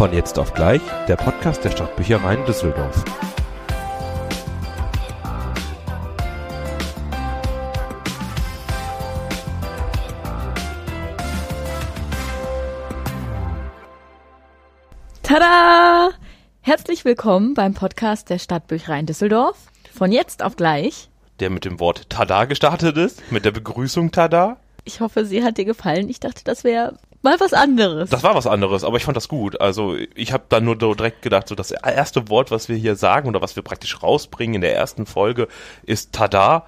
Von jetzt auf gleich, der Podcast der Stadtbüchereien Düsseldorf. Tada! Herzlich willkommen beim Podcast der Stadtbüchereien Düsseldorf. Von jetzt auf gleich. Der mit dem Wort Tada gestartet ist, mit der Begrüßung Tada. Ich hoffe, sie hat dir gefallen. Ich dachte, das wäre mal was anderes. Das war was anderes, aber ich fand das gut. Also ich habe dann nur direkt gedacht, so das erste Wort, was wir hier sagen oder was wir praktisch rausbringen in der ersten Folge, ist Tada.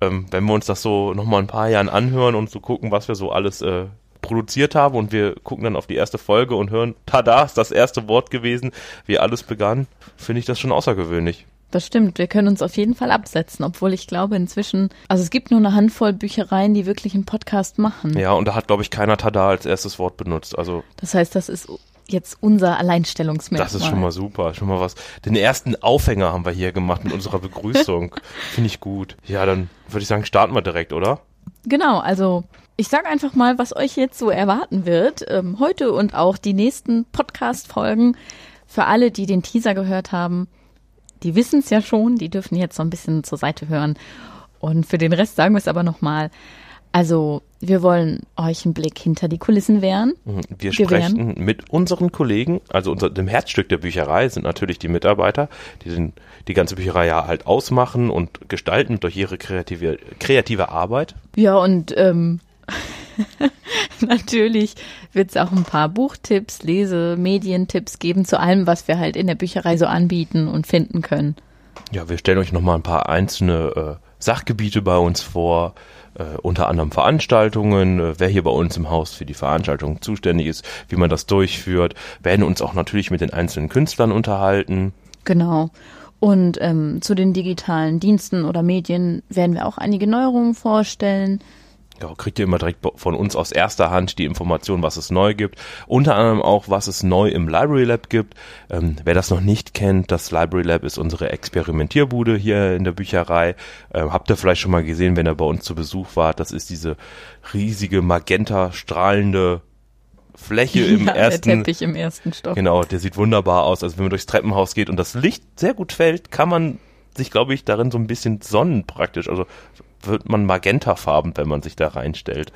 Ähm, wenn wir uns das so nochmal ein paar Jahren anhören und so gucken, was wir so alles äh, produziert haben und wir gucken dann auf die erste Folge und hören, tada, ist das erste Wort gewesen, wie alles begann, finde ich das schon außergewöhnlich. Das stimmt, wir können uns auf jeden Fall absetzen, obwohl ich glaube inzwischen, also es gibt nur eine Handvoll Büchereien, die wirklich einen Podcast machen. Ja, und da hat, glaube ich, keiner Tada als erstes Wort benutzt. Also Das heißt, das ist jetzt unser Alleinstellungsmerkmal. das ist schon mal super, schon mal was. Den ersten Aufhänger haben wir hier gemacht mit unserer Begrüßung. Finde ich gut. Ja, dann würde ich sagen, starten wir direkt, oder? Genau, also ich sage einfach mal, was euch jetzt so erwarten wird. Ähm, heute und auch die nächsten Podcast-Folgen. Für alle, die den Teaser gehört haben, die wissen es ja schon, die dürfen jetzt so ein bisschen zur Seite hören. Und für den Rest sagen wir es aber nochmal. Also, wir wollen euch einen Blick hinter die Kulissen wehren. Mhm. Wir sprechen mit unseren Kollegen, also unser, dem Herzstück der Bücherei sind natürlich die Mitarbeiter, die den, die ganze Bücherei ja halt ausmachen und gestalten durch ihre kreative, kreative Arbeit. Ja, und ähm, natürlich wird es auch ein paar Buchtipps, Lese-, Medientipps geben zu allem, was wir halt in der Bücherei so anbieten und finden können. Ja, wir stellen euch nochmal ein paar einzelne äh, Sachgebiete bei uns vor, äh, unter anderem Veranstaltungen, äh, wer hier bei uns im Haus für die Veranstaltung zuständig ist, wie man das durchführt, werden uns auch natürlich mit den einzelnen Künstlern unterhalten. Genau. Und ähm, zu den digitalen Diensten oder Medien werden wir auch einige Neuerungen vorstellen. Ja, kriegt ihr immer direkt von uns aus erster Hand die Information, was es neu gibt. Unter anderem auch, was es neu im Library Lab gibt. Ähm, wer das noch nicht kennt, das Library Lab ist unsere Experimentierbude hier in der Bücherei. Ähm, habt ihr vielleicht schon mal gesehen, wenn ihr bei uns zu Besuch wart. Das ist diese riesige magenta strahlende Fläche im ja, ersten der Teppich im ersten Stock. Genau, der sieht wunderbar aus. Also wenn man durchs Treppenhaus geht und das Licht sehr gut fällt, kann man sich, glaube ich, darin so ein bisschen sonnen praktisch. Also wird man magentafarben, wenn man sich da reinstellt.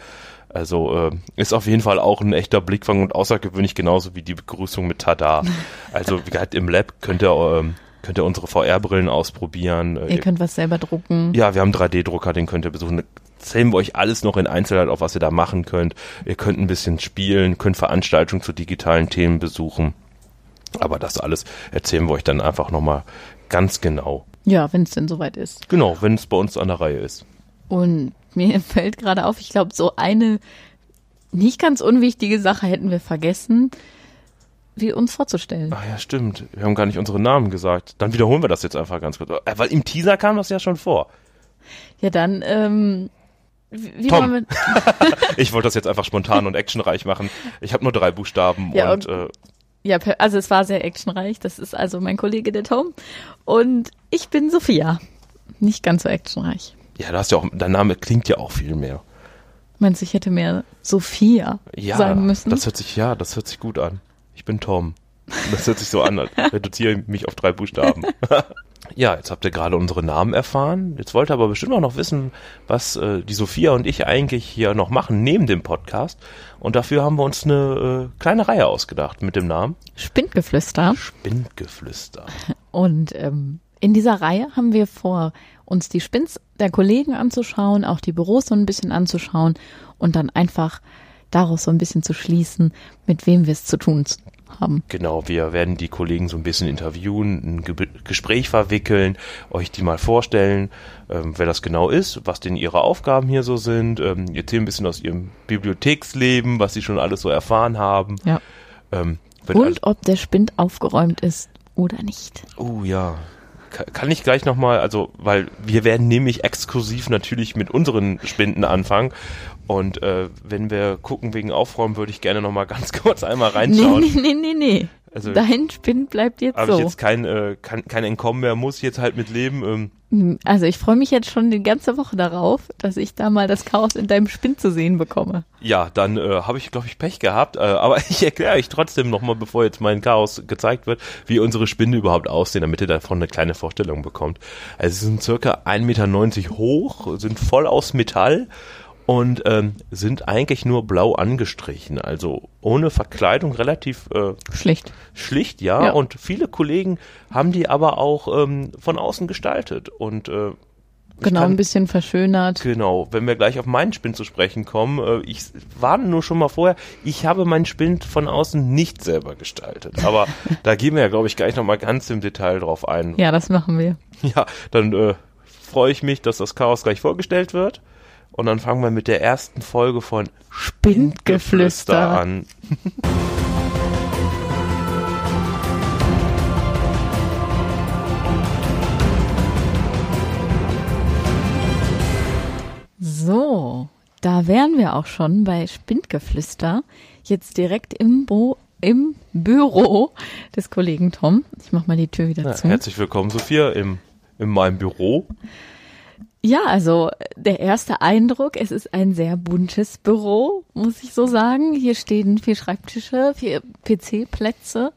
Also äh, ist auf jeden Fall auch ein echter Blickfang und außergewöhnlich genauso wie die Begrüßung mit Tada. Also wie gesagt, im Lab könnt ihr, ähm, könnt ihr unsere VR-Brillen ausprobieren. Äh, Ihr könnt was selber drucken. ja, wir haben einen 3D-Drucker, den könnt ihr besuchen. Zählen wir euch alles noch in Einzelheit auf, was ihr da machen könnt. Ihr könnt ein bisschen spielen, könnt Veranstaltungen zu digitalen Themen besuchen. Aber das alles erzählen wir euch dann einfach nochmal ganz genau. Ja, wenn es denn soweit ist. Genau, wenn es bei uns an der Reihe ist. Und mir fällt gerade auf, ich glaube, so eine nicht ganz unwichtige Sache hätten wir vergessen, wie uns vorzustellen. Ach ja, stimmt. Wir haben gar nicht unsere Namen gesagt. Dann wiederholen wir das jetzt einfach ganz kurz. Äh, Weil im Teaser kam das ja schon vor. Ja, dann, ähm, wie Tom. Ich wollte das jetzt einfach spontan und actionreich machen. Ich habe nur drei Buchstaben Ja, und äh, Ja, also es war sehr actionreich. Das ist also mein Kollege der Tom. Und ich bin Sophia. Nicht ganz so actionreich. ja, du hast ja auch, dein Name klingt ja auch viel mehr. Meinst du, ich hätte mehr Sophia Ja, sagen müssen? das hört sich, ja, das hört sich gut an. Ich bin Tom. Das hört sich so an, reduziere ich mich auf drei Buchstaben. ja, jetzt habt ihr gerade unsere Namen erfahren. Jetzt wollt ihr aber bestimmt auch noch wissen, was äh, die Sophia und ich eigentlich hier noch machen neben dem Podcast. Und dafür haben wir uns eine äh, kleine Reihe ausgedacht mit dem Namen Spindgeflüster. Spindgeflüster. Und ähm, in dieser Reihe haben wir vor, uns die Spins der Kollegen anzuschauen, auch die Büros so ein bisschen anzuschauen und dann einfach daraus so ein bisschen zu schließen, mit wem wir es zu tun haben. Genau, wir werden die Kollegen so ein bisschen interviewen, ein Ge Gespräch verwickeln, euch die mal vorstellen, ähm, wer das genau ist, was denn ihre Aufgaben hier so sind, ähm, erzählen ein bisschen aus ihrem Bibliotheksleben, was sie schon alles so erfahren haben. Ja. Ähm, Und ob der Spind aufgeräumt ist oder nicht. Oh ja. Ka- Kann ich gleich nochmal, also, weil wir werden nämlich exklusiv natürlich mit unseren Spinden anfangen. Und äh, wenn wir gucken wegen Aufräumen, würde ich gerne nochmal ganz kurz einmal reinschauen. nee, nee, nee, nee. Also Dein Spind bleibt jetzt habe so. ich jetzt kein, äh, kein, kein Entkommen mehr, muss jetzt halt mit leben. Ähm, Hm, Also ich freue mich jetzt schon die ganze Woche darauf, dass ich da mal das Chaos in deinem Spind zu sehen bekomme. ja, dann äh, habe ich, glaube ich, Pech gehabt. Äh, aber ich erkläre euch trotzdem nochmal, bevor jetzt mein Chaos gezeigt wird, wie unsere Spinde überhaupt aussehen, damit ihr davon eine kleine Vorstellung bekommt. Also sie sind circa 1,90 Meter hoch, sind voll aus Metall und ähm, sind eigentlich nur blau angestrichen. Also ohne Verkleidung relativ äh, Schlicht. schlicht, ja. Ja. Und viele Kollegen haben die aber auch ähm, von außen gestaltet. Und äh, Genau, kann- ein bisschen verschönert. Genau, wenn wir gleich auf meinen Spind zu sprechen kommen, äh, ich warne nur schon mal vorher, ich habe meinen Spind von außen nicht selber gestaltet. Aber da gehen wir ja, glaube ich, gleich nochmal ganz im Detail drauf ein. Ja, das machen wir. Ja, dann äh, freue ich mich, dass das Chaos gleich vorgestellt wird. Und dann fangen wir mit der ersten Folge von Spindgeflüster. an. So, da wären wir auch schon bei Spindgeflüster. Jetzt direkt im, Bo im Büro des Kollegen Tom. Ich mach mal die Tür wieder Ja, zu. herzlich willkommen, Sophia, im, in meinem Büro. Ja, also der erste Eindruck, es ist ein sehr buntes Büro, muss ich so sagen. Hier stehen vier Schreibtische, vier PC-Plätze.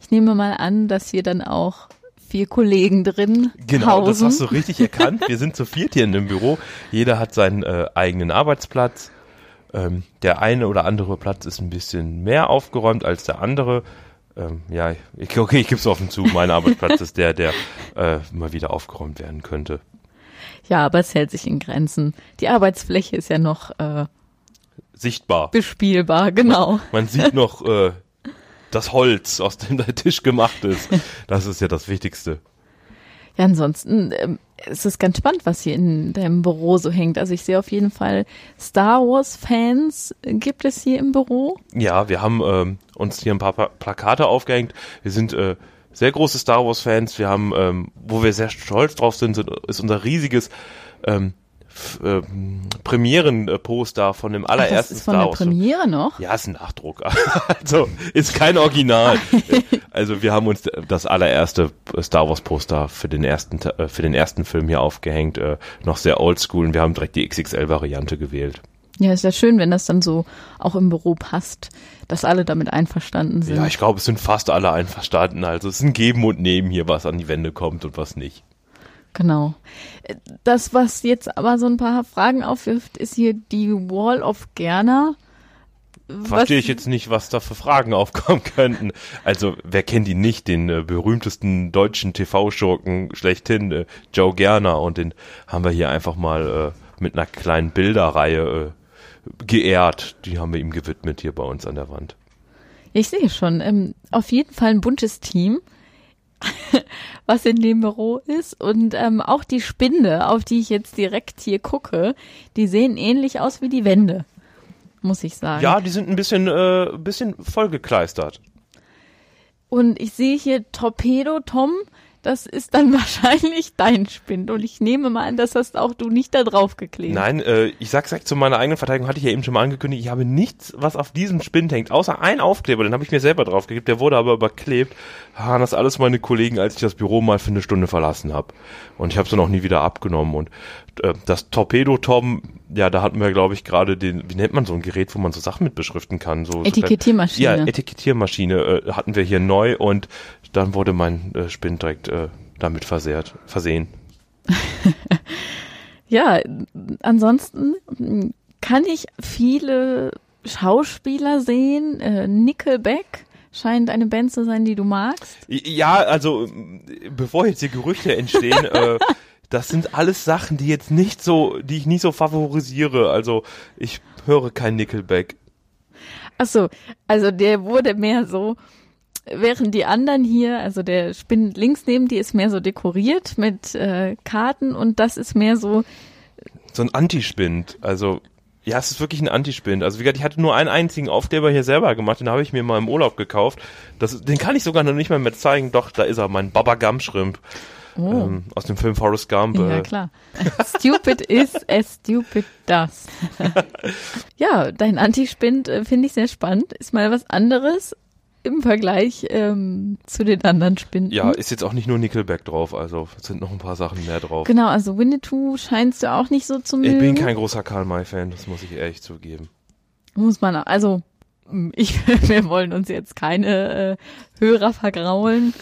Ich nehme mal an, dass hier dann auch vier Kollegen drin Genau, das hausen. hast du richtig erkannt. Wir sind zu viert hier in dem Büro. Jeder hat seinen äh, eigenen Arbeitsplatz. Ähm, der eine oder andere Platz ist ein bisschen mehr aufgeräumt als der andere. Ähm, ja, ich, okay, ich gebe es offen zu. Mein Arbeitsplatz ist der, der äh, mal wieder aufgeräumt werden könnte. Ja, aber es hält sich in Grenzen. Die Arbeitsfläche ist ja noch äh, Sichtbar. bespielbar, genau. Man sieht noch äh, das Holz, aus dem der Tisch gemacht ist. Das ist ja das Wichtigste. Ja, ansonsten ähm, es ist ganz spannend, was hier in deinem Büro so hängt. Also ich sehe auf jeden Fall Star Wars Fans äh, gibt es hier im Büro. Ja, wir haben ähm, uns hier ein paar Pla- Plakate aufgehängt. Wir sind äh, sehr große Star Wars Fans. Wir haben, ähm, wo wir sehr stolz drauf sind, sind ist unser riesiges ähm, ähm, Premieren-Poster von dem Ach, das allerersten ist von Star der Wars. Premiere noch. Ja, ist ein Nachdruck. also ist kein Original. also wir haben uns das allererste Star Wars Poster für den ersten Te- äh, für den ersten Film hier aufgehängt, äh, noch sehr oldschool und wir haben direkt die XXL Variante gewählt. Ja, ist ja schön, wenn das dann so auch im Büro passt, dass alle damit einverstanden sind. Ja, ich glaube, es sind fast alle einverstanden. Also es ist ein Geben und Nehmen hier, was an die Wände kommt und was nicht. Genau. Das, was jetzt aber so ein paar Fragen aufwirft, ist hier die Wall of Gerner. Verstehe ich jetzt nicht, was da für Fragen aufkommen könnten. Also, wer kennt ihn nicht? Den äh, berühmtesten deutschen TV-Schurken schlechthin, äh, Joe Gerner. Und den haben wir hier einfach mal äh, mit einer kleinen Bilderreihe äh, geehrt. Die haben wir ihm gewidmet hier bei uns an der Wand. Ich sehe schon. Ähm, auf jeden Fall ein buntes Team, was in dem Büro ist. Und ähm, auch die Spinde, auf die ich jetzt direkt hier gucke, die sehen ähnlich aus wie die Wände. Muss ich sagen. Ja, die sind ein bisschen, äh, ein bisschen vollgekleistert. Und ich sehe hier Torpedo Tom. Das ist dann wahrscheinlich dein Spind. Und ich nehme mal an, das hast auch du nicht da drauf geklebt. Nein, äh, ich sag's gleich zu meiner eigenen Verteidigung, hatte ich ja eben schon mal angekündigt, ich habe nichts, was auf diesem Spind hängt, außer ein Aufkleber, den habe ich mir selber draufgeklebt, der wurde aber überklebt. Ah, das alles meine Kollegen, als ich das Büro mal für eine Stunde verlassen habe. Und ich habe es dann auch nie wieder abgenommen. Und äh, das Torpedo-Tom, ja, da hatten wir, glaube ich, gerade den, wie nennt man so ein Gerät, wo man so Sachen mit beschriften kann? So, Etikettiermaschine. ja, Etikettiermaschine äh, hatten wir hier neu und dann wurde mein äh, Spind direkt äh, damit versehrt, versehen. Ja, ansonsten kann ich viele Schauspieler sehen. Äh, Nickelback scheint eine Band zu sein, die du magst. Ja, also m, bevor jetzt hier Gerüchte entstehen, äh, das sind alles Sachen, die jetzt nicht so, die ich nicht so favorisiere. Also ich höre kein Nickelback. Ach so, also der wurde mehr so, während die anderen hier, also der Spind links neben die ist mehr so dekoriert mit äh, Karten und das ist mehr so, So ein Antispind. Also ja, es ist wirklich ein Antispind. Also wie gesagt, ich hatte nur einen einzigen Aufkleber hier selber gemacht, den habe ich mir mal im Urlaub gekauft. Das, den kann ich sogar noch nicht mal mehr zeigen. Doch, da ist er, mein Baba Gum Shrimp. oh, Ähm, aus dem Film Forrest Gump. ja äh, klar. Stupid is as stupid does. ja, dein Antispind äh, finde ich sehr spannend. Ist mal was anderes. Im Vergleich ähm, zu den anderen Spinnen. Ja, ist jetzt auch nicht nur Nickelback drauf, also sind noch ein paar Sachen mehr drauf. Genau, also Winnetou scheinst du auch nicht so zu mögen. Ich bin kein großer Karl May-Fan, das muss ich ehrlich zugeben. Muss man, auch- also ich, wir wollen uns jetzt keine äh, Hörer vergraulen,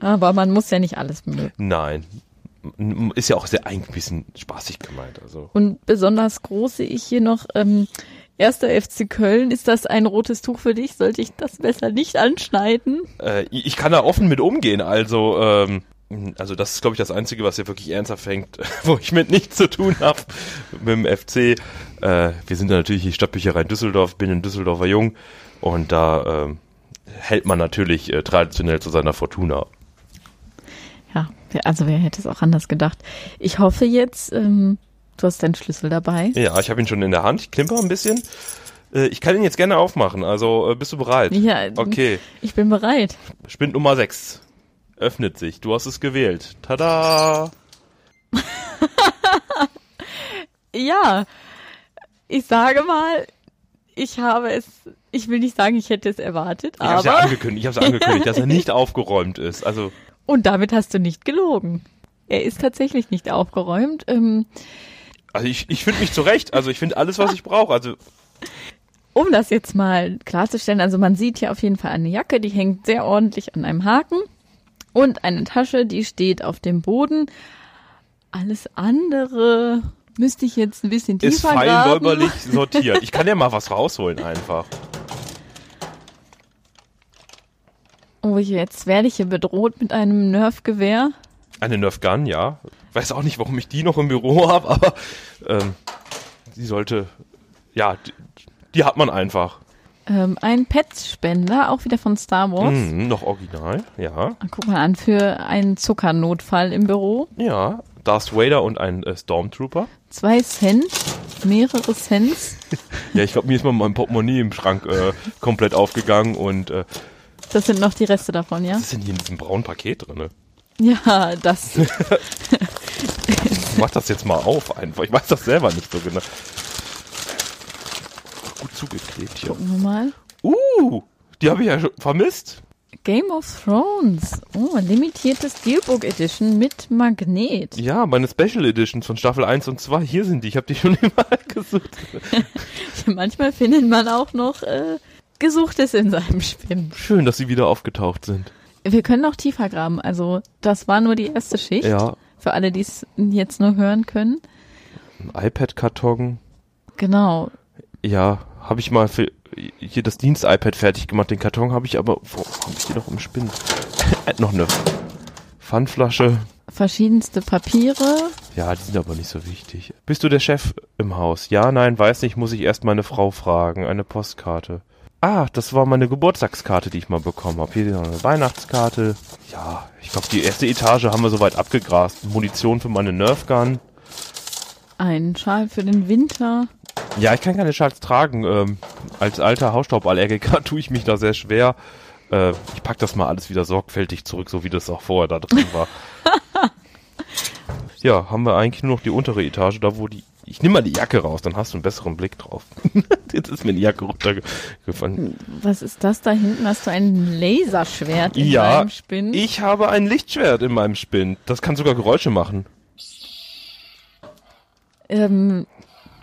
aber man muss ja nicht alles mögen. Nein. Ist ja auch sehr ein bisschen spaßig gemeint. Also. Und besonders groß sehe ich hier noch, ähm, erster FC Köln, ist das ein rotes Tuch für dich? Sollte ich das besser nicht anschneiden? Äh, ich kann da offen mit umgehen. Also, ähm, also das ist, glaube ich, das Einzige, was hier wirklich ernsthaft fängt, wo ich mit nichts zu tun habe mit dem FC. Äh, wir sind ja natürlich die Stadtbücherei in Düsseldorf, bin ein Düsseldorfer Jung und da ähm, hält man natürlich äh, traditionell zu seiner Fortuna. Ja, also wer hätte es auch anders gedacht. Ich hoffe jetzt, ähm, du hast deinen Schlüssel dabei. Ja, ich habe ihn schon in der Hand. Ich klimper ein bisschen. Äh, ich kann ihn jetzt gerne aufmachen. Also äh, bist du bereit? Ja, Okay. ich bin bereit. Spind Nummer 6 öffnet sich. Du hast es gewählt. Tada! Ja, ich sage mal, ich habe es, ich will nicht sagen, ich hätte es erwartet, Ich habe es ja aber, angekündigt, ich habe angekündigt, dass er nicht aufgeräumt ist. Also und damit hast du nicht gelogen. Er ist tatsächlich nicht aufgeräumt. Ähm, Also ich, ich finde mich zurecht. Also ich finde alles, was ich brauche. Also um das jetzt mal klarzustellen, also man sieht hier auf jeden Fall eine Jacke, die hängt sehr ordentlich an einem Haken und eine Tasche, die steht auf dem Boden. Alles andere müsste ich jetzt ein bisschen ist tiefer fein graben. säuberlich sortiert. Ich kann ja mal was rausholen einfach. Oh, jetzt werde ich hier bedroht mit einem Nerfgewehr. Eine Nerf Gun, ja. Weiß auch nicht, warum ich die noch im Büro habe, aber ähm, die sollte, ja, die, die hat man einfach. Ähm, ein Pet-Spender, auch wieder von Star Wars. Mhm, noch original, ja. Guck mal an, für einen Zuckernotfall im Büro. Ja, Darth Vader und ein äh, Stormtrooper. Zwei Cent, mehrere Cents. Ja, ich glaube, mir ist mal mein Portemonnaie im Schrank äh, komplett aufgegangen und äh, Das sind noch die Reste davon, ja? was ist denn hier in diesem braunen Paket drin? Ja, das. Ich mach das jetzt mal auf einfach. Ich weiß das selber nicht so genau. Gut zugeklebt hier. Gucken wir mal. Uh, die habe ich ja schon vermisst. Game of Thrones. Oh, limitierte Steelbook Edition mit Magnet. Ja, meine Special Editions von Staffel 1 und 2. Hier sind die. Ich habe die schon überall gesucht. Manchmal findet man auch noch äh, Gesuchtes in seinem Spinn. Schön, dass sie wieder aufgetaucht sind. Wir können noch tiefer graben. Also, das war nur die erste Schicht. Ja, Für alle, die es jetzt nur hören können. ein iPad-Karton. Genau. Ja, habe ich mal für hier das Dienst-iPad fertig gemacht. Den Karton habe ich aber, wo habe ich die noch im Spinn? Äh, noch eine Pfandflasche. Verschiedenste Papiere. Ja, die sind aber nicht so wichtig. Bist du der Chef im Haus? Ja, nein, weiß nicht, muss ich erst meine Frau fragen. Eine Postkarte. Ah, das war meine Geburtstagskarte, die ich mal bekommen habe. Hier noch eine Weihnachtskarte. Ja, ich glaube, die erste Etage haben wir soweit abgegrast. Munition für meine Nerfgun. Ein Schal für den Winter. Ja, ich kann keine Schals tragen. Ähm, als alter Hausstauballergiker tue ich mich da sehr schwer. Äh, ich pack das mal alles wieder sorgfältig zurück, so wie das auch vorher da drin war. ja, haben wir eigentlich nur noch die untere Etage, da wo die. Ich nehme mal die Jacke raus, dann hast du einen besseren Blick drauf. Jetzt ist mir die Jacke runtergefallen. Was ist das da hinten? Hast du ein Laserschwert in Ja, deinem Spinn? ich habe ein Lichtschwert in meinem Spind. Das kann sogar Geräusche machen. ähm,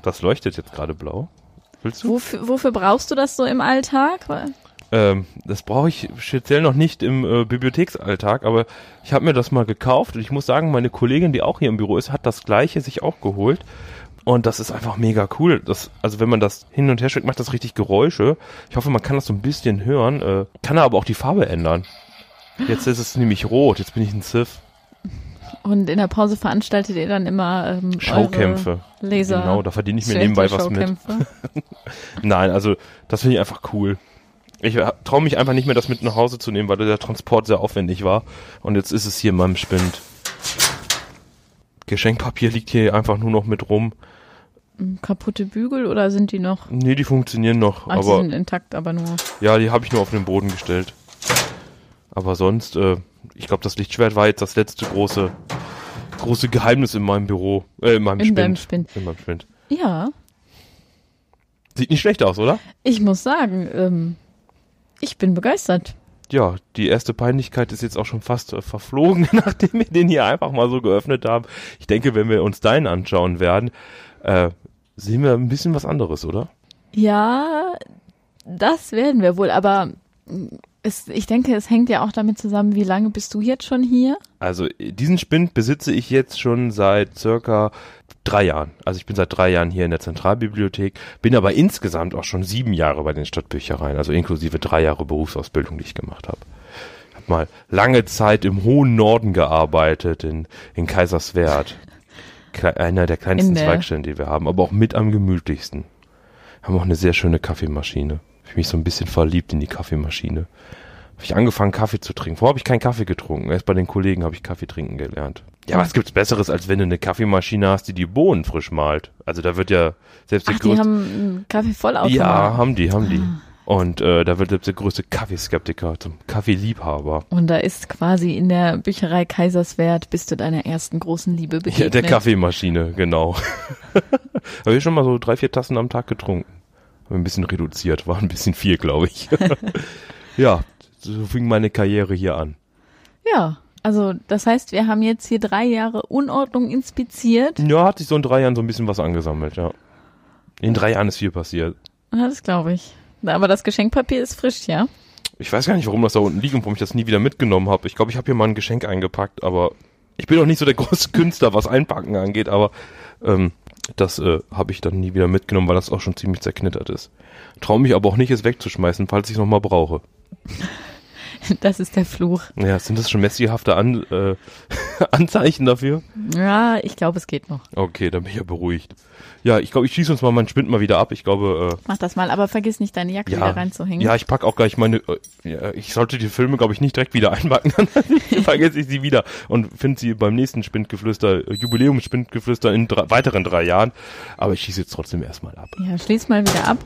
Das leuchtet jetzt gerade blau. Willst du? wofür, wofür brauchst du das so im Alltag? Ähm, das brauche ich speziell noch nicht im äh, Bibliotheksalltag, aber ich habe mir das mal gekauft und ich muss sagen, meine Kollegin, die auch hier im Büro ist, hat das gleiche sich auch geholt. Und das ist einfach mega cool. Das, also wenn man das hin und her schickt, macht das richtig Geräusche. Ich hoffe, man kann das so ein bisschen hören. Äh, kann aber auch die Farbe ändern. Jetzt ist es nämlich rot. Jetzt bin ich ein Sith. Und in der Pause veranstaltet ihr dann immer ähm, Schaukämpfe. Laser. Genau, da verdiene ich mir nebenbei was mit. Nein, also das finde ich einfach cool. Ich traue mich einfach nicht mehr, das mit nach Hause zu nehmen, weil der Transport sehr aufwendig war. Und jetzt ist es hier in meinem Spind. Geschenkpapier liegt hier einfach nur noch mit rum. Kaputte Bügel oder sind die noch? Nee, die funktionieren noch, die aber sind intakt, aber nur. ja, die habe ich nur auf den Boden gestellt. Aber sonst, äh, ich glaube, das Lichtschwert war jetzt das letzte große große Geheimnis in meinem Büro, äh, in meinem In Spind. deinem Spind. In meinem Spind. Ja, Sieht nicht schlecht aus, oder? ich muss sagen, ähm, ich bin begeistert. Ja, die erste Peinlichkeit ist jetzt auch schon fast äh, verflogen, nachdem wir den hier einfach mal so geöffnet haben. Ich denke, wenn wir uns deinen anschauen werden, äh, sehen wir ein bisschen was anderes, oder? Ja, das werden wir wohl, aber es, ich denke, es hängt ja auch damit zusammen, wie lange bist du jetzt schon hier? Also diesen Spind besitze ich jetzt schon seit circa drei Jahren. Also ich bin seit drei Jahren hier in der Zentralbibliothek, bin aber insgesamt auch schon sieben Jahre bei den Stadtbüchereien, also inklusive drei Jahre Berufsausbildung, die ich gemacht habe. Ich habe mal lange Zeit im hohen Norden gearbeitet, in, in Kaiserswerth. Einer der kleinsten der Zweigstellen, die wir haben, aber auch mit am gemütlichsten. Haben auch eine sehr schöne Kaffeemaschine. Ich mich so ein bisschen verliebt in die Kaffeemaschine. Habe ich angefangen, Kaffee zu trinken. Vorher habe ich keinen Kaffee getrunken. Erst bei den Kollegen habe ich Kaffee trinken gelernt. Ja, was gibt's Besseres, als wenn du eine Kaffeemaschine hast, die die Bohnen frisch malt? Also da wird ja selbst Ach, der größte... die haben einen Kaffeevollautomat? Ja, haben die, haben die. Ah. Und äh, da wird der größte Kaffeeskeptiker zum Kaffeeliebhaber. Und da ist quasi in der Bücherei Kaiserswerth bist du deiner ersten großen Liebe begegnet. Ja, der Kaffeemaschine, genau. Habe ich schon mal so drei, vier Tassen am Tag getrunken. Habe ein bisschen reduziert, war ein bisschen viel, glaube ich. ja, so fing meine Karriere hier an. Ja, also das heißt, wir haben jetzt hier drei Jahre Unordnung inspiziert. Ja, hat sich so in drei Jahren so ein bisschen was angesammelt, ja. In drei Jahren ist viel passiert. Ja, das glaube ich. Aber das Geschenkpapier ist frisch, ja? Ich weiß gar nicht, warum das da unten liegt und warum ich das nie wieder mitgenommen habe. Ich glaube, ich habe hier mal ein Geschenk eingepackt, aber ich bin auch nicht so der große Künstler, was Einpacken angeht, aber ähm, das äh, habe ich dann nie wieder mitgenommen, weil das auch schon ziemlich zerknittert ist. Traue mich aber auch nicht, es wegzuschmeißen, falls ich es nochmal brauche. Das ist der Fluch. Ja, sind das schon messihafte An äh, Anzeichen dafür? Ja, ich glaube, es geht noch. Okay, dann bin ich ja beruhigt. Ja, ich glaube, ich schieße uns mal meinen Spind mal wieder ab. Ich glaube. Äh, Mach das mal, aber vergiss nicht, deine Jacke ja, wieder reinzuhängen. Ja, ich pack auch gleich meine. Äh, ja, ich sollte die Filme, glaube ich, nicht direkt wieder einpacken, dann vergesse ich sie wieder und finde sie beim nächsten Spindgeflüster, äh, Jubiläumsspindgeflüster in drei, weiteren drei Jahren. Aber ich schieße jetzt trotzdem erstmal ab. Ja, schließ mal wieder ab.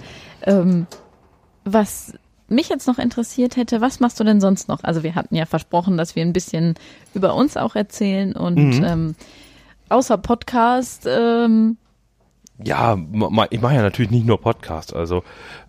Ähm, was mich jetzt noch interessiert hätte, was machst du denn sonst noch? Also wir hatten ja versprochen, dass wir ein bisschen über uns auch erzählen und mhm. ähm, außer Podcast ähm, ja, ich mache ja natürlich nicht nur Podcast. Also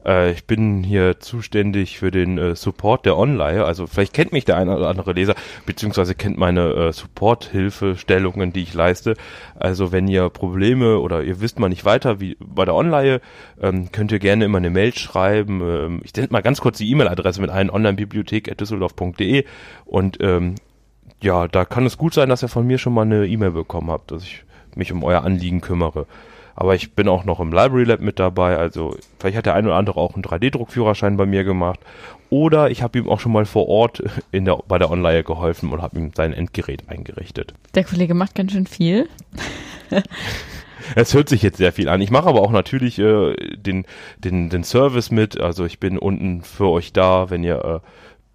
äh, ich bin hier zuständig für den äh, Support der Online. Also vielleicht kennt mich der eine oder andere Leser, beziehungsweise kennt meine äh, Support-Hilfestellungen, die ich leiste. Also wenn ihr Probleme oder ihr wisst mal nicht weiter wie bei der Online, ähm, könnt ihr gerne immer eine Mail schreiben. Ähm, ich nenne mal ganz kurz die E-Mail-Adresse mit ein onlinebibliothek.düsseldorf.de und ähm, ja, da kann es gut sein, dass ihr von mir schon mal eine E-Mail bekommen habt, dass ich mich um euer Anliegen kümmere. Aber ich bin auch noch im Library Lab mit dabei. Also vielleicht hat der eine oder andere auch einen 3D-Druckführerschein bei mir gemacht. Oder ich habe ihm auch schon mal vor Ort in der, bei der Online geholfen und habe ihm sein Endgerät eingerichtet. Der Kollege macht ganz schön viel. Es hört sich jetzt sehr viel an. Ich mache aber auch natürlich äh, den, den, den Service mit. Also ich bin unten für euch da, wenn ihr äh,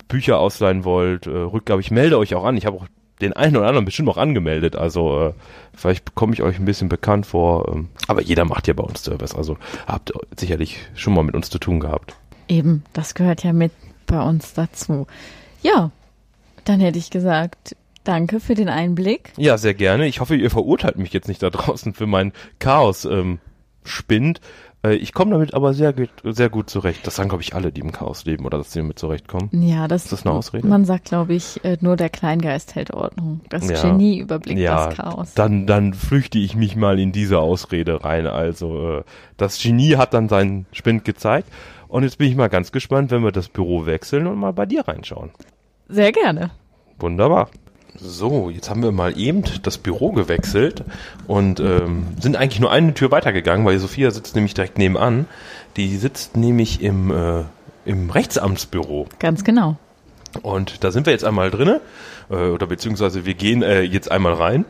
Bücher ausleihen wollt, äh, Rückgabe. Ich melde euch auch an. Ich habe auch den einen oder anderen bestimmt noch angemeldet. Also äh, vielleicht bekomme ich euch ein bisschen bekannt vor. Ähm, aber jeder macht ja bei uns Service. Also habt sicherlich schon mal mit uns zu tun gehabt. Eben, das gehört ja mit bei uns dazu. Ja, dann hätte ich gesagt, danke für den Einblick. Ja, sehr gerne. Ich hoffe, ihr verurteilt mich jetzt nicht da draußen für mein Chaos. Ähm, Spind. Äh, ich komme damit aber sehr, sehr gut zurecht. Das sagen, glaube ich, alle, die im Chaos leben oder dass sie damit zurechtkommen. Ja, das ist das eine Ausrede. Man sagt, glaube ich, äh, nur der Kleingeist hält Ordnung. Das ja. Genie überblickt ja, das Chaos. Dann, dann flüchte ich mich mal in diese Ausrede rein. Also äh, das Genie hat dann seinen Spind gezeigt. Und jetzt bin ich mal ganz gespannt, wenn wir das Büro wechseln und mal bei dir reinschauen. Sehr gerne. Wunderbar. So, jetzt haben wir mal eben das Büro gewechselt und ähm, sind eigentlich nur eine Tür weitergegangen, weil Sophia sitzt nämlich direkt nebenan. Die sitzt nämlich im, äh, im Rechtsamtsbüro. Ganz genau. Und da sind wir jetzt einmal drinne, äh, oder beziehungsweise wir gehen äh, jetzt einmal rein.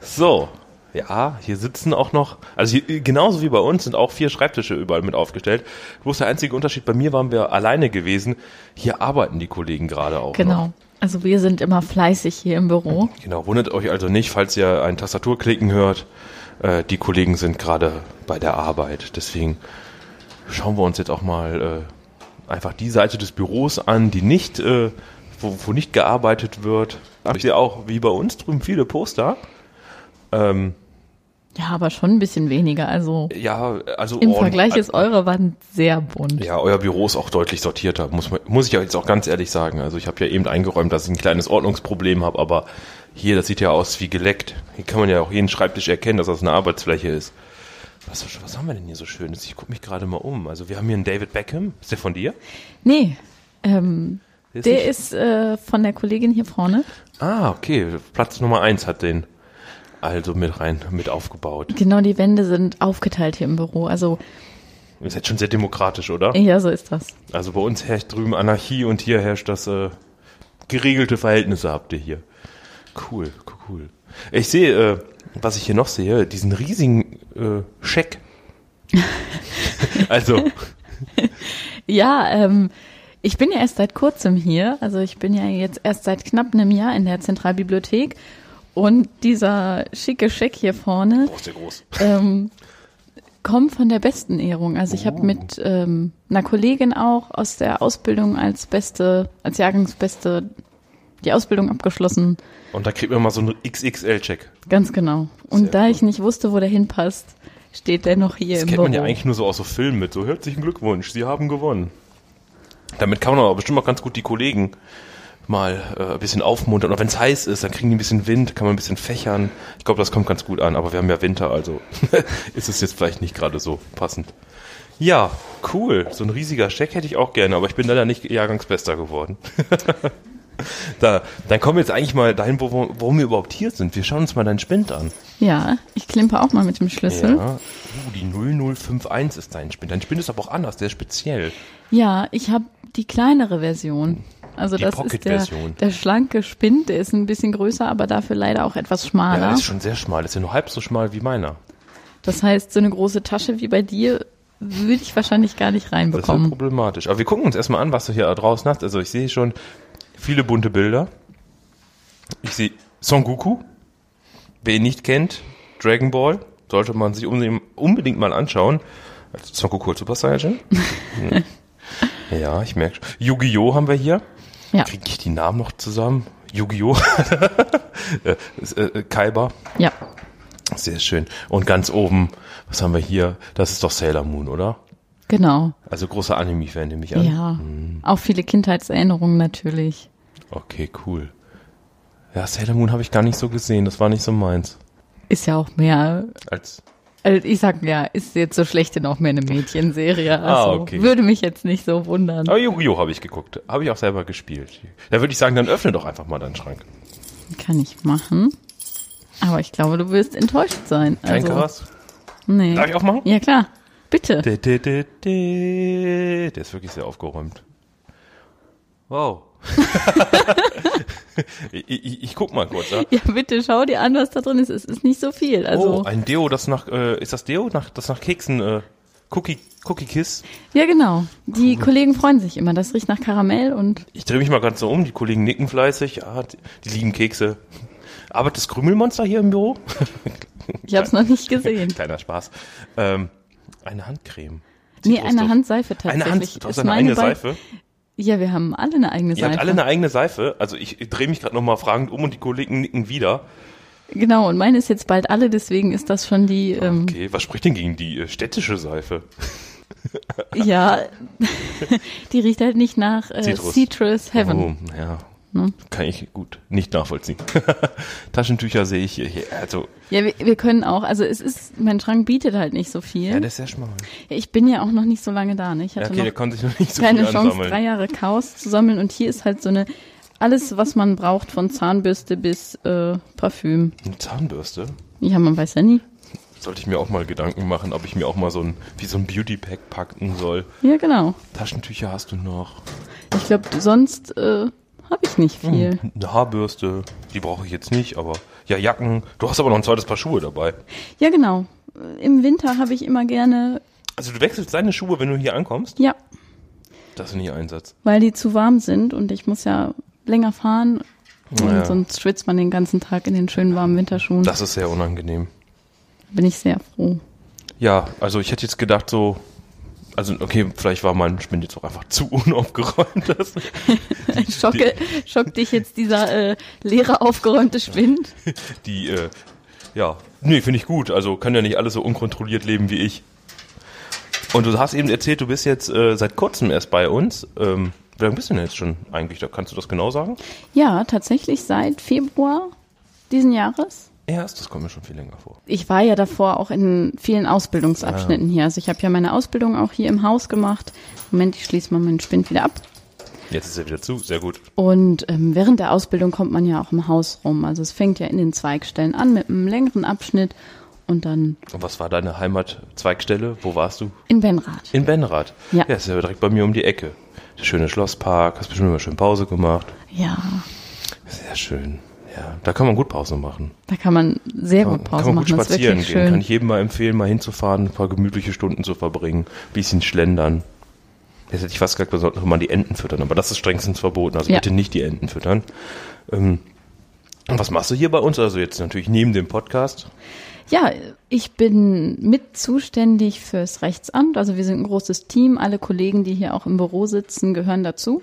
So, ja, hier sitzen auch noch, also hier, genauso wie bei uns sind auch vier Schreibtische überall mit aufgestellt. Bloß der einzige Unterschied, bei mir waren wir alleine gewesen. Hier arbeiten die Kollegen gerade auch. Genau. Noch. Also wir sind immer fleißig hier im Büro. Genau, wundert euch also nicht, falls ihr ein Tastaturklicken hört. Äh, die Kollegen sind gerade bei der Arbeit. Deswegen schauen wir uns jetzt auch mal äh, einfach die Seite des Büros an, die nicht, äh, wo, wo nicht gearbeitet wird. Ich sehe auch, wie bei uns drüben, viele Poster. Ähm, Ja, aber schon ein bisschen weniger. Also Ja, also im Vergleich ist eure Wand sehr bunt. Ja, euer Büro ist auch deutlich sortierter, muss, man, muss ich ja jetzt auch ganz ehrlich sagen. Also ich habe ja eben eingeräumt, dass ich ein kleines Ordnungsproblem habe, aber hier, das sieht ja aus wie geleckt. Hier kann man ja auch jeden Schreibtisch erkennen, dass das eine Arbeitsfläche ist. Was, was haben wir denn hier so Schönes? Ich gucke mich gerade mal um. Also wir haben hier einen David Beckham. Ist der von dir? Nee, ähm, Der ist der ist äh, von der Kollegin hier vorne. Ah, okay. Platz Nummer eins hat den also mit rein, mit aufgebaut. Genau, die Wände sind aufgeteilt hier im Büro. Also Ist jetzt schon sehr demokratisch, oder? ja, so ist das. Also bei uns herrscht drüben Anarchie und hier herrscht das äh, geregelte Verhältnisse habt ihr hier. Cool, cool. Ich sehe, äh, was ich hier noch sehe, diesen riesigen äh, Scheck. also, Ja, ähm, ich bin ja erst seit kurzem hier. Also ich bin ja jetzt erst seit knapp einem Jahr in der Zentralbibliothek. Und dieser schicke Scheck hier vorne oh, ist der groß. ähm, kommt von der besten Ehrung. Also ich habe mit ähm, einer Kollegin auch aus der Ausbildung als beste, als Jahrgangsbeste die Ausbildung abgeschlossen. Und da kriegt man mal so einen XXL-Check. Ganz genau. Und Sehr da gut. ich nicht wusste, wo der hinpasst, steht der noch hier Das im kennt Büro. man ja eigentlich nur so aus so Filmen mit. So, herzlichen Glückwunsch, Sie haben gewonnen. Damit kann man aber bestimmt auch ganz gut die Kollegen mal äh, ein bisschen aufmuntern. Und wenn es heiß ist, dann kriegen die ein bisschen Wind, kann man ein bisschen fächern. Ich glaube, das kommt ganz gut an. Aber wir haben ja Winter, also ist es jetzt vielleicht nicht gerade so passend. Ja, cool. So ein riesiger Scheck hätte ich auch gerne, aber ich bin leider nicht Jahrgangsbester geworden. da, dann kommen wir jetzt eigentlich mal dahin, wo, wo, warum wir überhaupt hier sind. Wir schauen uns mal deinen Spind an. Ja, ich klimper auch mal mit dem Schlüssel. Ja, uh, die 0051 ist dein Spind. Dein Spind ist aber auch anders, der ist speziell. Ja, ich habe die kleinere Version. Also Die das ist der, der schlanke Spind, der ist ein bisschen größer, aber dafür leider auch etwas Ja, schmaler. der ist schon sehr schmal. Das ist ja nur halb so schmal wie meiner. das heißt, so eine große Tasche wie bei dir würde ich wahrscheinlich gar nicht Das wird reinbekommen. problematisch. Aber wir gucken uns erstmal an, was du hier draußen hast. Also ich sehe schon viele bunte Bilder. Ich sehe Son Goku. Wer ihn nicht kennt, Dragon Ball, sollte man sich unbedingt, mal anschauen. Also Son Goku Super Saiyajin. Hm. ja, ich merke schon. Yu-Gi-Oh! haben wir hier. Ja, Kriege ich die Namen noch zusammen? Yu-Gi-Oh! äh, äh, Kaiba. ja, Sehr schön. Und ganz oben, was haben wir hier? Das ist doch Sailor Moon, oder? genau. Also großer Anime-Fan, nehme ich an. Ja, Hm. auch viele Kindheitserinnerungen natürlich. Okay, cool. Ja, Sailor Moon habe ich gar nicht so gesehen. Das war nicht so meins. Ist ja auch mehr, Als also ich sag ja, ist jetzt so schlecht auch mehr eine Mädchenserie. Also Ah, okay. würde mich jetzt nicht so wundern. Aber Yu-Gi-Oh! habe ich geguckt. Habe ich auch selber gespielt. Da würde ich sagen, dann öffne doch einfach mal deinen Schrank. Kann ich machen. Aber ich glaube, du wirst enttäuscht sein. Kein also, Chaos. Nee. Darf ich auch machen? Ja, klar. Bitte. De, de, de, de. Der ist wirklich sehr aufgeräumt. Wow. ich, ich, ich guck mal kurz. Ja? Ja, bitte schau dir an, was da drin ist. Es ist nicht so viel. Also, oh, ein Deo, das nach, äh, ist das Deo, nach, das nach Keksen, äh, Cookie, Cookie Kiss? ja, genau. Die Kollegen freuen sich immer. Das riecht nach Karamell und Ich drehe mich mal ganz so um, die Kollegen nicken fleißig, ja, die, die lieben Kekse. Arbeitet das Krümelmonster hier im Büro? ich habe es noch nicht gesehen. Kleiner Spaß. Ähm, eine Handcreme. Nee, Zitrusduft. eine Handseife tatsächlich. Eine Hand, Ist eine meine bei- Seife. Ja, wir haben alle eine eigene Ihr Seife. habt alle eine eigene Seife. Also ich, ich drehe mich gerade nochmal fragend um und die Kollegen nicken wieder. genau, und meine ist jetzt bald alle, deswegen ist das schon die, ähm, Okay, was spricht denn gegen die äh, städtische Seife? ja, die riecht halt nicht nach äh, Citrus. Citrus Heaven. Oh, ja. Ne? Kann ich gut nicht nachvollziehen. Taschentücher sehe ich hier. Also, Ja, wir, wir können auch, also es ist, mein Schrank bietet halt nicht so viel. ja, das ist sehr schmal. ich bin ja auch noch nicht so lange da, ne? Ich Ja, hatte okay, der noch konnte sich noch nicht so keine viel Chance, ansammeln. drei Jahre Chaos zu sammeln und hier ist halt so eine, alles, was man braucht, von Zahnbürste bis äh, Parfüm. Eine Zahnbürste? Ja, man weiß ja nie. Sollte ich mir auch mal Gedanken machen, ob ich mir auch mal so ein, wie so ein Beauty-Pack packen soll. Ja, genau. Taschentücher hast du noch. Ich glaube, sonst äh, habe ich nicht viel. Hm, Eine Haarbürste, die brauche ich jetzt nicht, aber ja, Jacken. Du hast aber noch ein zweites Paar Schuhe dabei. Ja, genau. Im Winter habe ich immer gerne, Also du wechselst deine Schuhe, wenn du hier ankommst? ja, Das ist nicht Einsatz. weil die zu warm sind und ich muss ja länger fahren. Und Naja. sonst schwitzt man den ganzen Tag in den schönen warmen Winterschuhen. Das ist sehr unangenehm. Bin ich sehr froh. Ja, also ich hätte jetzt gedacht so, also okay, vielleicht war mein Spind jetzt auch einfach zu unaufgeräumt. Das, Schocke, schockt dich jetzt dieser äh, leere, aufgeräumte Spind? die, äh, ja, Nee, finde ich gut. Also kann ja nicht alles so unkontrolliert leben wie ich. Und du hast eben erzählt, du bist jetzt äh, seit kurzem erst bei uns. Ähm, wie lange bist du denn jetzt schon eigentlich? Da kannst du das genau sagen? Ja, tatsächlich seit Februar diesen Jahres. Erst, das kommt mir schon viel länger vor. Ich war ja davor auch in vielen Ausbildungsabschnitten hier. Also ich habe ja meine Ausbildung auch hier im Haus gemacht. Moment, ich schließe mal meinen Spind wieder ab. Jetzt ist er wieder zu, sehr gut. Und ähm, während der Ausbildung kommt man ja auch im Haus rum. Also es fängt ja in den Zweigstellen an mit einem längeren Abschnitt und dann Und was war deine Heimatzweigstelle? Wo warst du? in Benrath. In Benrath. Ja. Ja, ist ja direkt bei mir um die Ecke. Der schöne Schlosspark, hast bestimmt immer schön Pause gemacht. Ja, Sehr schön. Ja, da kann man gut Pause machen. da kann man sehr gut Pause kann man machen. gut spazieren gehen. Kann schön. ich jedem mal empfehlen, mal hinzufahren, ein paar gemütliche Stunden zu verbringen, bisschen schlendern. Jetzt hätte ich fast gesagt, wir sollten mal die Enten füttern, aber das ist strengstens verboten. Also Ja. bitte nicht die Enten füttern. Ähm, und was machst du hier bei uns? Also jetzt natürlich neben dem Podcast. Ja, ich bin mit zuständig fürs Rechtsamt. Also wir sind ein großes Team. Alle Kollegen, die hier auch im Büro sitzen, gehören dazu.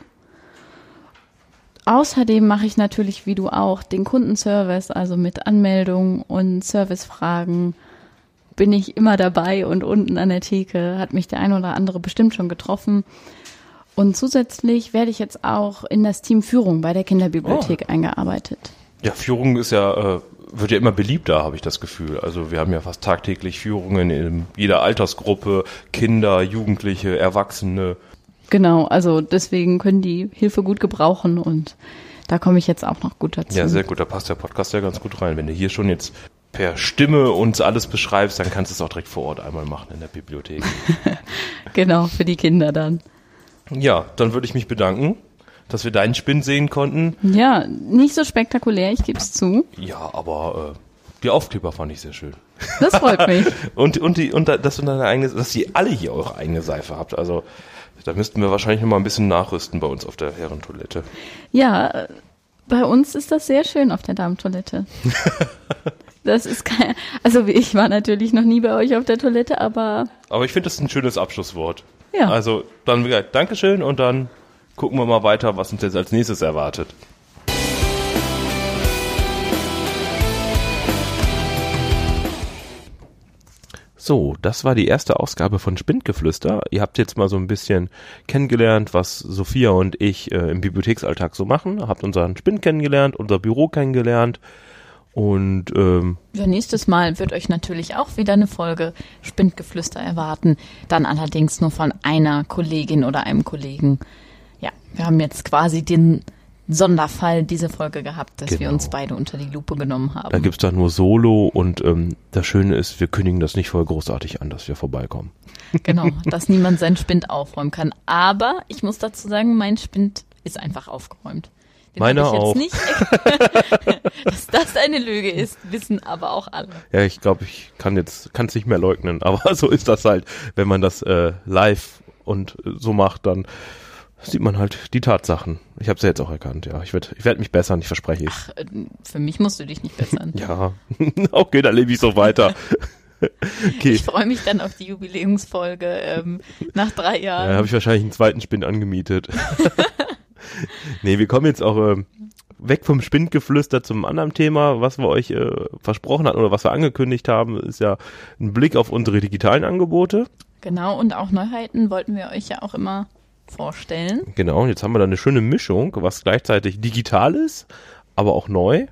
Außerdem mache ich natürlich, wie du auch, den Kundenservice, also mit Anmeldungen und Servicefragen bin ich immer dabei und unten an der Theke hat mich der ein oder andere bestimmt schon getroffen. Und zusätzlich werde ich jetzt auch in das Team Führung bei der Kinderbibliothek eingearbeitet. Ja, Führung ist ja, äh, wird ja immer beliebter, habe ich das Gefühl. Also wir haben ja fast tagtäglich Führungen in jeder Altersgruppe, Kinder, Jugendliche, Erwachsene. Genau, also deswegen können die Hilfe gut gebrauchen und da komme ich jetzt auch noch gut dazu. Ja, sehr gut, da passt der Podcast ja ganz gut rein. Wenn du hier schon jetzt per Stimme uns alles beschreibst, dann kannst du es auch direkt vor Ort einmal machen in der Bibliothek. Genau, für die Kinder dann. ja, dann würde ich mich bedanken, dass wir deinen Spinn sehen konnten. Ja, nicht so spektakulär, ich gebe es zu. Ja, aber äh, die Aufkleber fand ich sehr schön. Das freut mich. Und, und, die, und da- dass du deine eigene, dass ihr alle hier eure eigene Seife habt. Also da müssten wir wahrscheinlich noch mal ein bisschen nachrüsten bei uns auf der Herrentoilette. Ja, bei uns ist das sehr schön auf der Damentoilette. Das ist kein, also ich war natürlich noch nie bei euch auf der Toilette, aber Aber ich finde, das ist ein schönes Abschlusswort. Ja. Also dann wieder Dankeschön und dann gucken wir mal weiter, was uns jetzt als nächstes erwartet. So, das war die erste Ausgabe von Spindgeflüster. Ihr habt jetzt mal so ein bisschen kennengelernt, was Sophia und ich äh, im Bibliotheksalltag so machen. Habt unseren Spind kennengelernt, unser Büro kennengelernt und ähm, ja, nächstes Mal wird euch natürlich auch wieder eine Folge Spindgeflüster erwarten. Dann allerdings nur von einer Kollegin oder einem Kollegen. Ja, wir haben jetzt quasi den Sonderfall diese Folge gehabt, dass wir Genau. uns beide unter die Lupe genommen haben. Da gibt's da nur Solo und ähm, das Schöne ist, wir kündigen das nicht voll großartig an, dass wir vorbeikommen. Genau, dass niemand seinen Spind aufräumen kann. Aber ich muss dazu sagen, mein Spind ist einfach aufgeräumt. Den Meiner auch. Nicht dass das eine Lüge ist, wissen aber auch alle. Ja, ich glaube, ich kann jetzt kann es nicht mehr leugnen, aber so ist das halt, wenn man das äh, live und äh, so macht, dann sieht man halt die Tatsachen. Ich habe sie jetzt auch erkannt, ja. Ich werde ich werd mich bessern, ich verspreche es. Äh, Für mich musst du dich nicht bessern. Ja, okay, dann lebe ich so weiter. okay, Ich freue mich dann auf die Jubiläumsfolge ähm, nach drei ja, Jahren. habe ich wahrscheinlich einen zweiten Spind angemietet. nee, wir kommen jetzt auch ähm, weg vom Spindgeflüster zum anderen Thema, was wir euch äh, versprochen hatten oder was wir angekündigt haben, ist ja ein Blick auf unsere digitalen Angebote. Genau, und auch Neuheiten wollten wir euch ja auch immer vorstellen. Genau, und jetzt haben wir da eine schöne Mischung, was gleichzeitig digital ist, aber auch neu.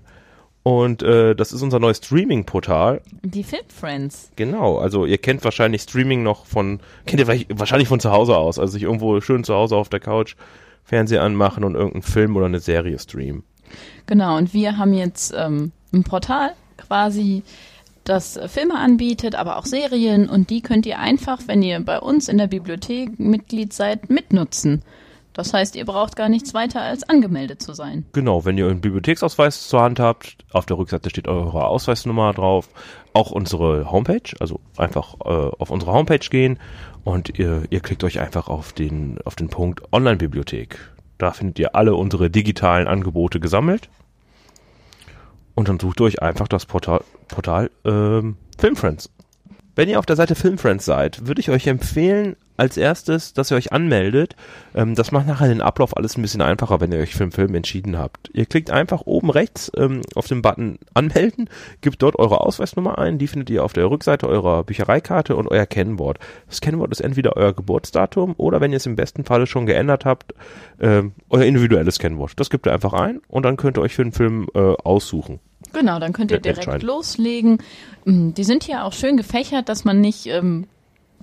Und äh, das ist unser neues Streaming-Portal. Die Film Friends. Genau, also ihr kennt wahrscheinlich Streaming noch von, kennt ihr wahrscheinlich von zu Hause aus, also sich irgendwo schön zu Hause auf der Couch Fernseher anmachen und irgendeinen Film oder eine Serie streamen. Genau, und wir haben jetzt ähm, ein Portal quasi, das Filme anbietet, aber auch Serien und die könnt ihr einfach, wenn ihr bei uns in der Bibliothek Mitglied seid, mitnutzen. Das heißt, ihr braucht gar nichts weiter als angemeldet zu sein. Genau, wenn ihr einen Bibliotheksausweis zur Hand habt, auf der Rückseite steht eure Ausweisnummer drauf, auch unsere Homepage, also einfach äh, auf unsere Homepage gehen und ihr, ihr klickt euch einfach auf den, auf den Punkt Online-Bibliothek. Da findet ihr alle unsere digitalen Angebote gesammelt und dann sucht ihr euch einfach das Portal, Portal ähm, Filmfriends. Wenn ihr auf der Seite Filmfriends seid, würde ich euch empfehlen, als erstes, dass ihr euch anmeldet. Ähm, das macht nachher den Ablauf alles ein bisschen einfacher, wenn ihr euch für einen Film entschieden habt. Ihr klickt einfach oben rechts ähm, auf den Button anmelden, gebt dort eure Ausweisnummer ein, die findet ihr auf der Rückseite eurer Büchereikarte und euer Kennwort. Das Kennwort ist entweder euer Geburtsdatum oder wenn ihr es im besten Falle schon geändert habt, ähm, euer individuelles Kennwort. Das gebt ihr einfach ein und dann könnt ihr euch für einen Film äh, aussuchen. Genau, dann könnt ihr direkt loslegen. Mm, die sind hier auch schön gefächert, dass man nicht ähm,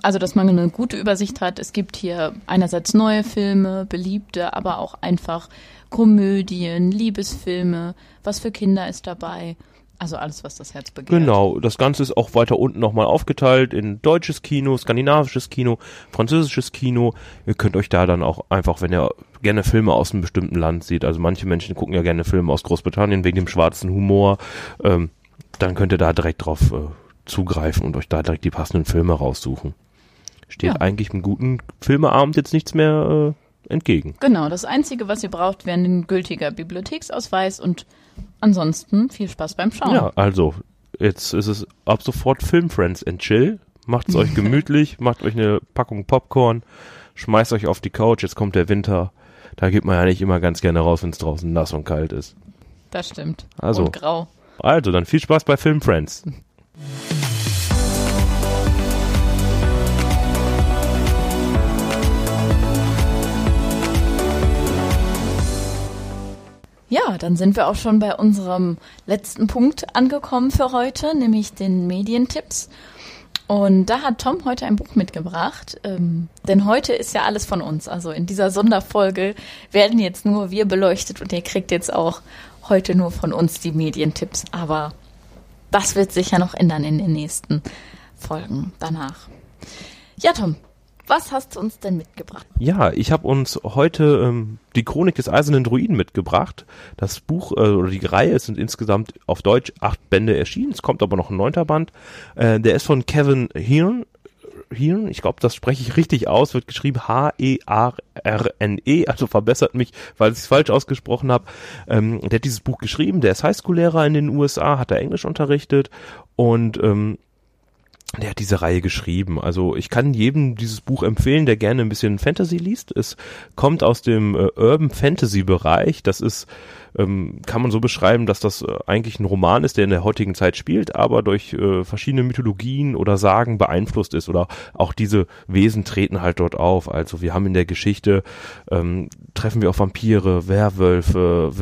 also, dass man eine gute Übersicht hat. Es gibt hier einerseits neue Filme, beliebte, aber auch einfach Komödien, Liebesfilme, was für Kinder ist dabei. Also alles, was das Herz begehrt. Genau, das Ganze ist auch weiter unten nochmal aufgeteilt in deutsches Kino, skandinavisches Kino, französisches Kino. Ihr könnt euch da dann auch einfach, wenn ihr gerne Filme aus einem bestimmten Land seht, also manche Menschen gucken ja gerne Filme aus Großbritannien wegen dem schwarzen Humor, ähm, dann könnt ihr da direkt drauf äh, zugreifen und euch da direkt die passenden Filme raussuchen steht ja. eigentlich einem guten Filmeabend jetzt nichts mehr äh, entgegen. Genau, das Einzige, was ihr braucht, wäre ein gültiger Bibliotheksausweis und ansonsten viel Spaß beim Schauen. Ja, also jetzt ist es ab sofort Film Friends and Chill. Macht's euch gemütlich, macht euch eine Packung Popcorn, schmeißt euch auf die Couch, jetzt kommt der Winter. Da geht man ja nicht immer ganz gerne raus, wenn es draußen nass und kalt ist. Das stimmt. Also, und grau. Also, dann viel Spaß bei Film Ja, dann sind wir auch schon bei unserem letzten Punkt angekommen für heute, nämlich den Medientipps. Und da hat Tom heute ein Buch mitgebracht, ähm, denn heute ist ja alles von uns. Also in dieser Sonderfolge werden jetzt nur wir beleuchtet und ihr kriegt jetzt auch heute nur von uns die Medientipps. Aber das wird sich ja noch ändern in den nächsten Folgen danach. Ja, Tom, was hast du uns denn mitgebracht? Ja, ich habe uns heute ähm, die Chronik des Eisernen Druiden mitgebracht. Das Buch äh, oder die Reihe sind insgesamt auf Deutsch acht Bände erschienen. Es kommt aber noch ein neunter Band. Äh, der ist von Kevin Hearn. Hearn, ich glaube, das spreche ich richtig aus, wird geschrieben H-E-A-R-N-E, -E, also verbessert mich, weil ich es falsch ausgesprochen habe. Ähm, der hat dieses Buch geschrieben, der ist Highschool-Lehrer in den USA, hat da Englisch unterrichtet und ähm, der hat diese Reihe geschrieben. Also ich kann jedem dieses Buch empfehlen, der gerne ein bisschen Fantasy liest. Es kommt aus dem äh, Urban Fantasy Bereich. Das ist ähm, kann man so beschreiben, dass das äh, eigentlich ein Roman ist, der in der heutigen Zeit spielt, aber durch äh, verschiedene Mythologien oder Sagen beeinflusst ist oder auch diese Wesen treten halt dort auf. Also wir haben in der Geschichte ähm, treffen wir auf Vampire, Werwölfe,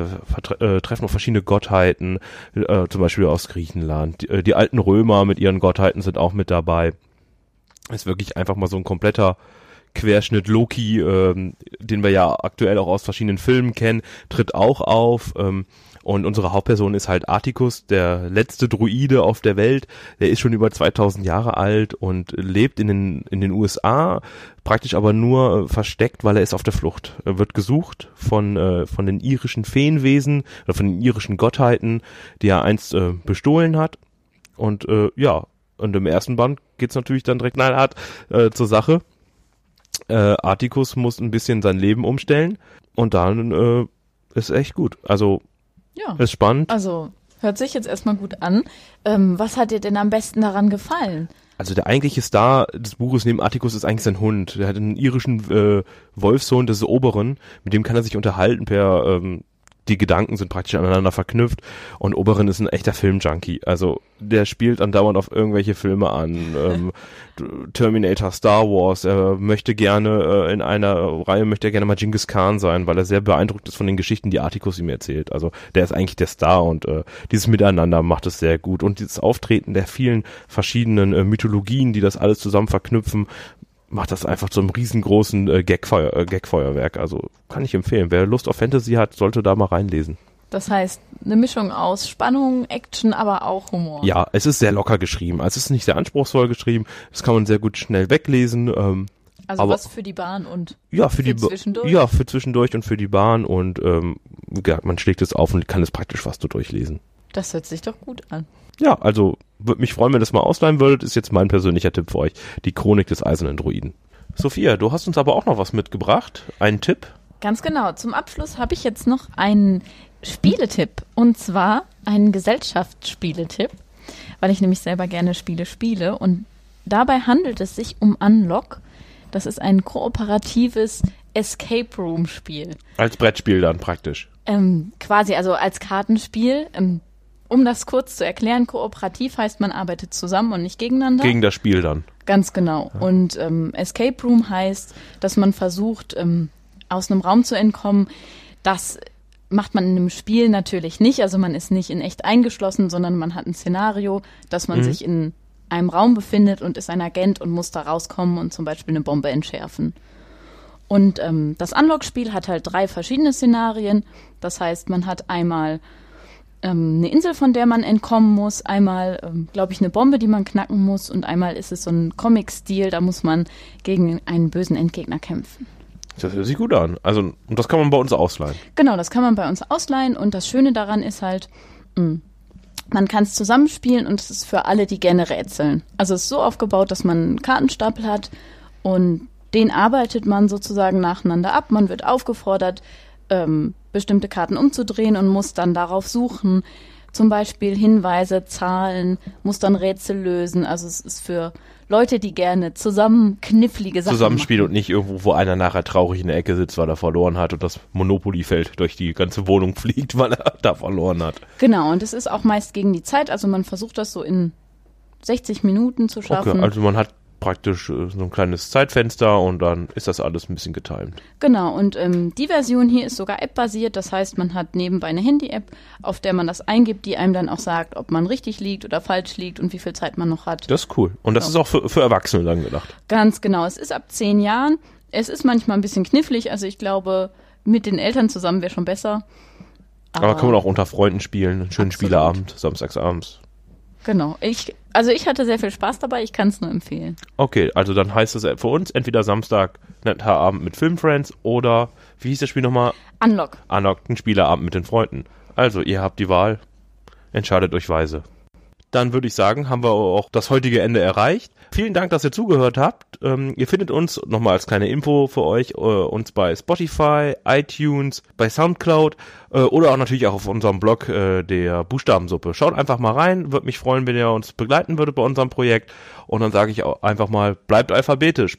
äh, treffen auf verschiedene Gottheiten, äh, zum Beispiel aus Griechenland. Die, äh, die alten Römer mit ihren Gottheiten sind auch mit dabei. Ist wirklich einfach mal so ein kompletter Querschnitt Loki, ähm, den wir ja aktuell auch aus verschiedenen Filmen kennen, tritt auch auf. Ähm, und unsere Hauptperson ist halt Articus, der letzte Druide auf der Welt. Der ist schon über 2000 Jahre alt und lebt in den, in den USA, praktisch aber nur äh, versteckt, weil er ist auf der Flucht. Er wird gesucht von, äh, von den irischen Feenwesen oder von den irischen Gottheiten, die er einst äh, bestohlen hat. Und äh, ja, und im ersten Band geht's natürlich dann direkt knallhart äh, zur Sache äh, Articus muss ein bisschen sein Leben umstellen und dann äh, ist echt gut. Also ja. ist spannend. Also hört sich jetzt erstmal gut an. Ähm, was hat dir denn am besten daran gefallen? Also der eigentliche Star des Buches neben Atticus ist eigentlich sein Hund. Der hat einen irischen äh, Wolfssohn des Oberen, mit dem kann er sich unterhalten per ähm, die Gedanken sind praktisch aneinander verknüpft und Oberin ist ein echter Filmjunkie. Also der spielt andauernd auf irgendwelche Filme an. Ähm, Terminator, Star Wars, er möchte gerne äh, in einer Reihe möchte er gerne mal Genghis Khan sein, weil er sehr beeindruckt ist von den Geschichten, die Articus ihm erzählt. Also der ist eigentlich der Star und äh, dieses Miteinander macht es sehr gut. Und dieses Auftreten der vielen verschiedenen äh, Mythologien, die das alles zusammen verknüpfen, macht das einfach zu einem riesengroßen äh, Gagfeuer, äh, Gagfeuerwerk. Also kann ich empfehlen. Wer Lust auf Fantasy hat, sollte da mal reinlesen. Das heißt, eine Mischung aus Spannung, Action, aber auch Humor. Ja, es ist sehr locker geschrieben. Also es ist nicht sehr anspruchsvoll geschrieben. Das kann man sehr gut schnell weglesen. Ähm, also aber, was für die Bahn und ja, für, für die zwischendurch? Ja, für zwischendurch und für die Bahn und ähm, ja, man schlägt es auf und kann es praktisch fast so durchlesen. Das hört sich doch gut an. Ja, also würde mich freuen, wenn ihr das mal ausleihen würdet. Ist jetzt mein persönlicher Tipp für euch. Die Chronik des Eisernen Druiden. Sophia, du hast uns aber auch noch was mitgebracht. Einen Tipp? Ganz genau. Zum Abschluss habe ich jetzt noch einen Spieletipp. Und zwar einen Gesellschaftsspieletipp, weil ich nämlich selber gerne Spiele spiele. Und dabei handelt es sich um Unlock. Das ist ein kooperatives Escape Room Spiel. Als Brettspiel dann praktisch. Ähm, quasi, also als Kartenspiel. Ähm, um das kurz zu erklären, kooperativ heißt, man arbeitet zusammen und nicht gegeneinander. Gegen das Spiel dann. Ganz genau. Ja. Und ähm, Escape Room heißt, dass man versucht, ähm, aus einem Raum zu entkommen. Das macht man in einem Spiel natürlich nicht. Also man ist nicht in echt eingeschlossen, sondern man hat ein Szenario, dass man mhm. sich in einem Raum befindet und ist ein Agent und muss da rauskommen und zum Beispiel eine Bombe entschärfen. Und ähm, das Unlock-Spiel hat halt drei verschiedene Szenarien. Das heißt, man hat einmal ähm, eine Insel, von der man entkommen muss, einmal, ähm, glaube ich, eine Bombe, die man knacken muss und einmal ist es so ein Comic-Stil, da muss man gegen einen bösen Endgegner kämpfen. Das hört sich gut an. Also, und das kann man bei uns ausleihen. Genau, das kann man bei uns ausleihen und das Schöne daran ist halt, mh, mm, man kann es zusammenspielen und es ist für alle, die gerne rätseln. Also es ist so aufgebaut, dass man einen Kartenstapel hat und den arbeitet man sozusagen nacheinander ab. Man wird aufgefordert, ähm, bestimmte Karten umzudrehen und muss dann darauf suchen, zum Beispiel Hinweise, Zahlen, muss dann Rätsel lösen. Also es ist für Leute, die gerne zusammen knifflige Sachen Zusammenspielen und nicht irgendwo, wo einer nachher traurig in der Ecke sitzt, weil er verloren hat und das Monopoly-Feld durch die ganze Wohnung fliegt, weil er da verloren hat. Genau, und es ist auch meist gegen die Zeit. Also man versucht das so in 60 Minuten zu schaffen. Okay, also man hat praktisch äh, so ein kleines Zeitfenster und dann ist das alles ein bisschen getimt. Genau, und ähm, die Version hier ist sogar App-basiert, das heißt, man hat nebenbei eine Handy-App, auf der man das eingibt, die einem dann auch sagt, ob man richtig liegt oder falsch liegt und wie viel Zeit man noch hat. Das ist cool. Und das so. ist auch für, für Erwachsene dann gedacht. Ganz genau. Es ist ab zehn Jahren. Es ist manchmal ein bisschen knifflig, also ich glaube, mit den Eltern zusammen wäre schon besser. Aber, Aber, kann man auch unter Freunden spielen, einen schönen absolut. Spieleabend, samstagsabends. Genau. Ich, also ich hatte sehr viel Spaß dabei, ich kann es nur empfehlen. Okay, also dann heißt es für uns entweder Samstag netter Abend mit Filmfriends oder, wie hieß das Spiel nochmal? Unlock. Unlock, ein Spieleabend mit den Freunden. Also, ihr habt die Wahl, entscheidet euch weise dann würde ich sagen, haben wir auch das heutige Ende erreicht. Vielen Dank, dass ihr zugehört habt. Ähm, ihr findet uns nochmal als kleine Info für euch, äh, uns bei Spotify, iTunes, bei Soundcloud äh, oder auch natürlich auch auf unserem Blog äh, der Buchstabensuppe. Schaut einfach mal rein, würde mich freuen, wenn ihr uns begleiten würdet bei unserem Projekt. Und dann sage ich auch einfach mal, bleibt alphabetisch.